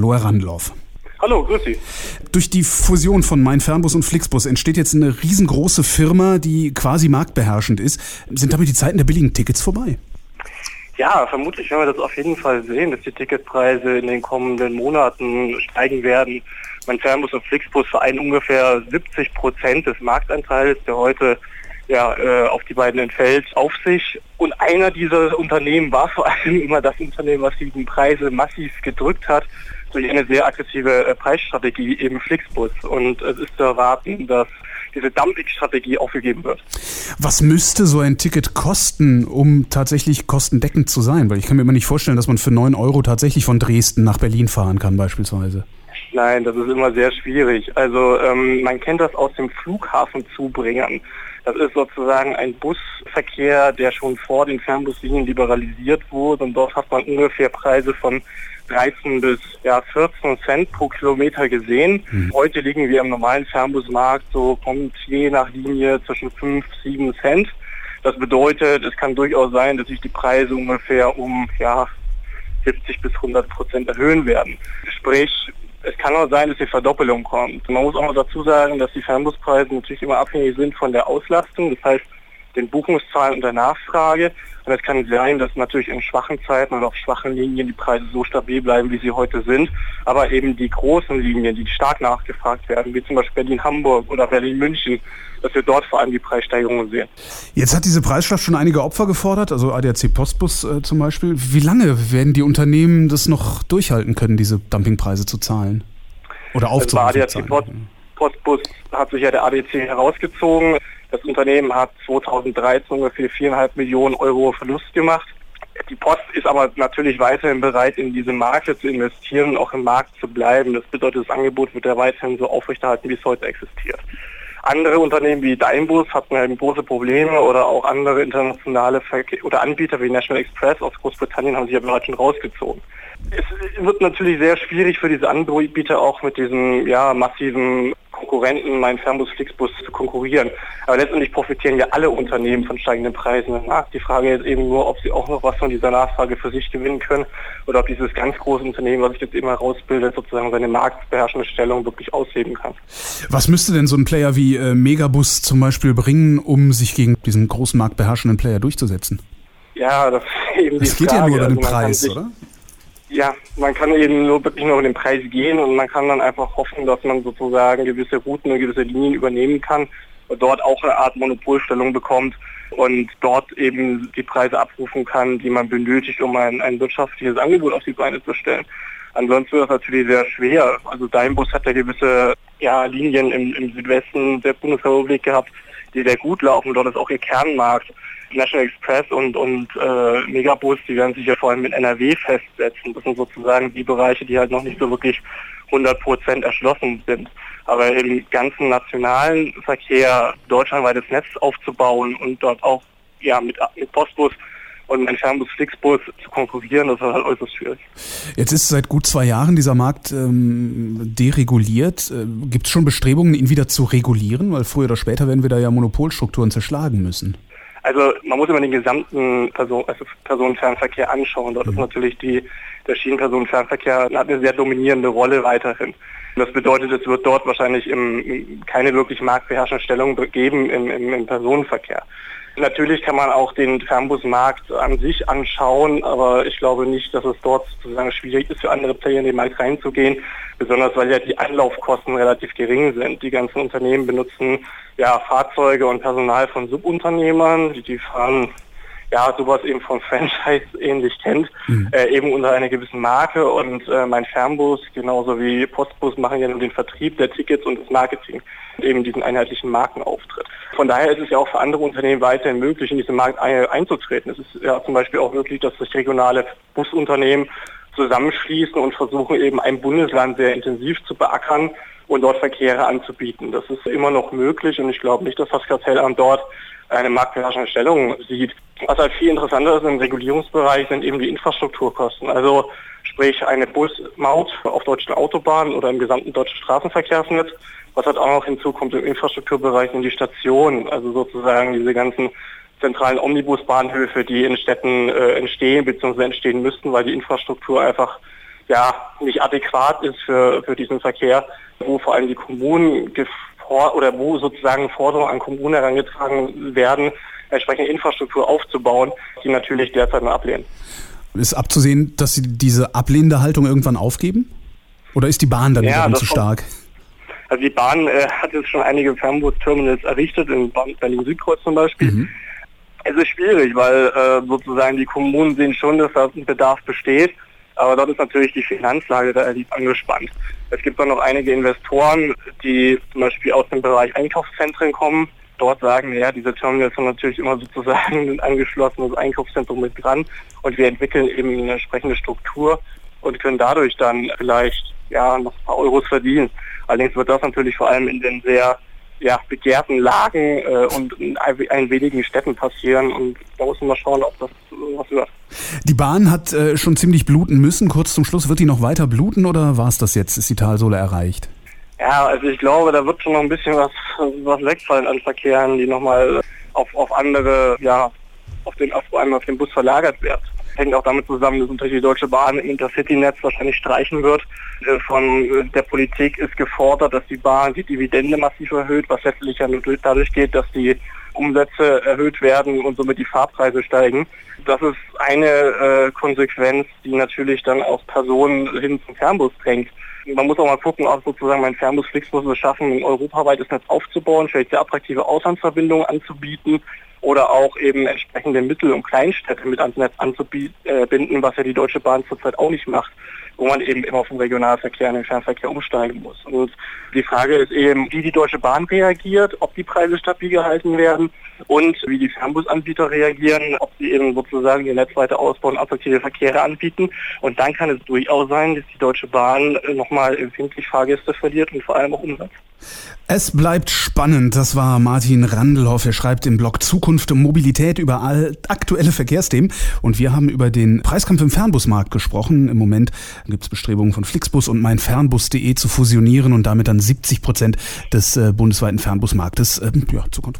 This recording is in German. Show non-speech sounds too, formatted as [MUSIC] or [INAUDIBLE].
Hallo, Herr Randloff. Hallo, grüß Sie. Durch die Fusion von Mein Fernbus und Flixbus entsteht jetzt eine riesengroße Firma, die quasi marktbeherrschend ist. Sind damit die Zeiten der billigen Tickets vorbei? Ja, vermutlich werden wir das auf jeden Fall sehen, dass die Ticketpreise in den kommenden Monaten steigen werden. Mein Fernbus und Flixbus vereinen ungefähr 70 Prozent des Marktanteils, der heute ja, äh, auf die beiden entfällt, auf sich. Und einer dieser Unternehmen war vor allem immer das Unternehmen, was die Preise massiv gedrückt hat durch eine sehr aggressive äh, Preisstrategie, eben Flixbus. Und es ist zu erwarten, dass diese Dumping-Strategie aufgegeben wird. Was müsste so ein Ticket kosten, um tatsächlich kostendeckend zu sein? Weil ich kann mir immer nicht vorstellen, dass man für 9 Euro tatsächlich von Dresden nach Berlin fahren kann beispielsweise. Nein, das ist immer sehr schwierig. Also ähm, man kennt das aus dem Flughafen zubringen. Das ist sozusagen ein Busverkehr, der schon vor den Fernbuslinien liberalisiert wurde und dort hat man ungefähr Preise von 13 bis ja, 14 Cent pro Kilometer gesehen. Mhm. Heute liegen wir im normalen Fernbusmarkt so kommt je nach Linie zwischen 5, 7 Cent. Das bedeutet, es kann durchaus sein, dass sich die Preise ungefähr um ja, 70 bis 100 Prozent erhöhen werden. Sprich, es kann auch sein, dass die Verdoppelung kommt. Man muss auch noch dazu sagen, dass die Fernbuspreise natürlich immer abhängig sind von der Auslastung, das heißt den Buchungszahlen und der Nachfrage. Und es kann sein, dass natürlich in schwachen Zeiten oder auf schwachen Linien die Preise so stabil bleiben, wie sie heute sind. Aber eben die großen Linien, die stark nachgefragt werden, wie zum Beispiel Berlin-Hamburg oder Berlin-München, dass wir dort vor allem die Preissteigerungen sehen. Jetzt hat diese Preisschlacht schon einige Opfer gefordert, also ADAC Postbus äh, zum Beispiel. Wie lange werden die Unternehmen das noch durchhalten können, diese Dumpingpreise zu zahlen? Oder aufzurufen? Also ADAC Post, Postbus hat sich ja der ADC herausgezogen. Das Unternehmen hat 2013 ungefähr viereinhalb Millionen Euro Verlust gemacht. Die Post ist aber natürlich weiterhin bereit, in diese Marke zu investieren und auch im Markt zu bleiben. Das bedeutet, das Angebot wird ja weiterhin so aufrechterhalten, wie es heute existiert. Andere Unternehmen wie Daimler hatten eben große Probleme oder auch andere internationale Verke oder Anbieter wie National Express aus Großbritannien haben sich ja bereits schon rausgezogen. Es wird natürlich sehr schwierig für diese Anbieter auch mit diesem ja, massiven Konkurrenten, mein Fernbus, Flixbus zu konkurrieren. Aber letztendlich profitieren ja alle Unternehmen von steigenden Preisen. Na, die Frage ist eben nur, ob sie auch noch was von dieser Nachfrage für sich gewinnen können oder ob dieses ganz große Unternehmen, was sich jetzt immer herausbildet, sozusagen seine marktbeherrschende Stellung wirklich ausleben kann. Was müsste denn so ein Player wie äh, Megabus zum Beispiel bringen, um sich gegen diesen großen marktbeherrschenden Player durchzusetzen? Ja, das ist eben das die geht Frage. ja nur über den also Preis, sich, oder? Ja, man kann eben nur wirklich nur über den Preis gehen und man kann dann einfach hoffen, dass man sozusagen gewisse Routen und gewisse Linien übernehmen kann und dort auch eine Art Monopolstellung bekommt und dort eben die Preise abrufen kann, die man benötigt, um ein, ein wirtschaftliches Angebot auf die Beine zu stellen. Ansonsten wird das natürlich sehr schwer. Also Daimbus hat ja gewisse ja, Linien im, im Südwesten der Bundesrepublik gehabt, die sehr gut laufen. Dort ist auch ihr Kernmarkt. National Express und, und äh, Megabus, die werden sich ja vor allem in NRW festsetzen. Das sind sozusagen die Bereiche, die halt noch nicht so wirklich 100 Prozent erschlossen sind. Aber im ganzen nationalen Verkehr deutschlandweites Netz aufzubauen und dort auch ja, mit, mit Postbus und ein Fernbus Flixbus zu konkurrieren, das war halt äußerst schwierig. Jetzt ist seit gut zwei Jahren dieser Markt ähm, dereguliert. Äh, Gibt es schon Bestrebungen, ihn wieder zu regulieren? Weil früher oder später werden wir da ja Monopolstrukturen zerschlagen müssen. Also man muss immer den gesamten Person, also Personenfernverkehr anschauen. Dort mhm. ist natürlich die, der Schienenpersonenfernverkehr hat eine sehr dominierende Rolle weiterhin. Das bedeutet, es wird dort wahrscheinlich im, keine wirklich marktbeherrschende Stellung geben im, im, im Personenverkehr. Natürlich kann man auch den Fernbusmarkt an sich anschauen, aber ich glaube nicht, dass es dort sozusagen schwierig ist, für andere Player in den Markt reinzugehen, besonders weil ja die Anlaufkosten relativ gering sind. Die ganzen Unternehmen benutzen ja Fahrzeuge und Personal von Subunternehmern, die, die fahren ja, sowas eben von Franchise ähnlich kennt, mhm. äh, eben unter einer gewissen Marke und äh, mein Fernbus genauso wie Postbus machen ja nur den Vertrieb der Tickets und das Marketing, eben diesen einheitlichen Markenauftritt. Von daher ist es ja auch für andere Unternehmen weiterhin möglich, in diesen Markt einzutreten. Es ist ja zum Beispiel auch möglich, dass sich regionale Busunternehmen zusammenschließen und versuchen eben ein Bundesland sehr intensiv zu beackern und dort Verkehre anzubieten. Das ist immer noch möglich und ich glaube nicht, dass das Kartellamt dort eine marktbeherrschende Stellung sieht. Was halt viel interessanter ist im Regulierungsbereich sind eben die Infrastrukturkosten. Also sprich eine Busmaut auf deutschen Autobahnen oder im gesamten deutschen Straßenverkehrsnetz. Was halt auch noch hinzukommt im Infrastrukturbereich sind die Stationen, also sozusagen diese ganzen zentralen Omnibusbahnhöfe, die in Städten äh, entstehen bzw. entstehen müssten, weil die Infrastruktur einfach ja nicht adäquat ist für, für diesen Verkehr, wo vor allem die Kommunen oder wo sozusagen Forderungen an Kommunen herangetragen werden, entsprechende Infrastruktur aufzubauen, die natürlich derzeit nur ablehnen. Ist abzusehen, dass Sie diese ablehnende Haltung irgendwann aufgeben? Oder ist die Bahn dann ja, zu stark? Also die Bahn äh, hat jetzt schon einige Fernbus-Terminals errichtet, in Berlin-Südkreuz zum Beispiel. Mhm. Es ist schwierig, weil äh, sozusagen die Kommunen sehen schon, dass da ein Bedarf besteht. Aber dort ist natürlich die Finanzlage da liegt angespannt. Es gibt dann noch einige Investoren, die zum Beispiel aus dem Bereich Einkaufszentren kommen. Dort sagen, ja, diese Terminals sind natürlich immer sozusagen [LAUGHS] ein angeschlossenes Einkaufszentrum mit dran und wir entwickeln eben eine entsprechende Struktur und können dadurch dann vielleicht ja noch ein paar Euros verdienen. Allerdings wird das natürlich vor allem in den sehr ja, begehrten Lagen äh, und in ein, wenigen Städten passieren. Und da muss man mal schauen, ob das was wird. Die Bahn hat äh, schon ziemlich bluten müssen. Kurz zum Schluss, wird die noch weiter bluten oder war es das jetzt? Ist die Talsohle erreicht? Ja, also ich glaube, da wird schon noch ein bisschen was, was wegfallen an Verkehren, die nochmal auf, auf andere, ja, auf den, auf auf den Bus verlagert wird hängt auch damit zusammen, dass natürlich die Deutsche Bahn Intercity-Netz wahrscheinlich streichen wird. Äh, von äh, der Politik ist gefordert, dass die Bahn die Dividende massiv erhöht, was letztlich ja nur dadurch geht, dass die Umsätze erhöht werden und somit die Fahrpreise steigen. Das ist eine äh, Konsequenz, die natürlich dann auch Personen hin zum Fernbus drängt. Man muss auch mal gucken, auch sozusagen mein Fernbus Flixbus es schaffen, ein europaweites Netz aufzubauen, vielleicht sehr attraktive Auslandsverbindungen anzubieten oder auch eben entsprechende Mittel- und Kleinstädte mit ans Netz anzubinden, was ja die Deutsche Bahn zurzeit auch nicht macht, wo man eben immer vom Regionalverkehr in den Fernverkehr umsteigen muss. Und die Frage ist eben, wie die Deutsche Bahn reagiert, ob die Preise stabil gehalten werden und wie die Fernbusanbieter reagieren, ob sie eben sozusagen ihr Netz weiter ausbauen, attraktive Verkehre anbieten. Und dann kann es durchaus sein, dass die Deutsche Bahn nochmal empfindlich Fahrgäste verliert und vor allem auch Umsatz. Es bleibt spannend. Das war Martin Randelhoff. Er schreibt im Blog Zukunft und Mobilität über all aktuelle Verkehrsthemen. Und wir haben über den Preiskampf im Fernbusmarkt gesprochen. Im Moment gibt es Bestrebungen von Flixbus und meinfernbus.de zu fusionieren und damit dann 70 Prozent des äh, bundesweiten Fernbusmarktes äh, ja, zu kontrollieren.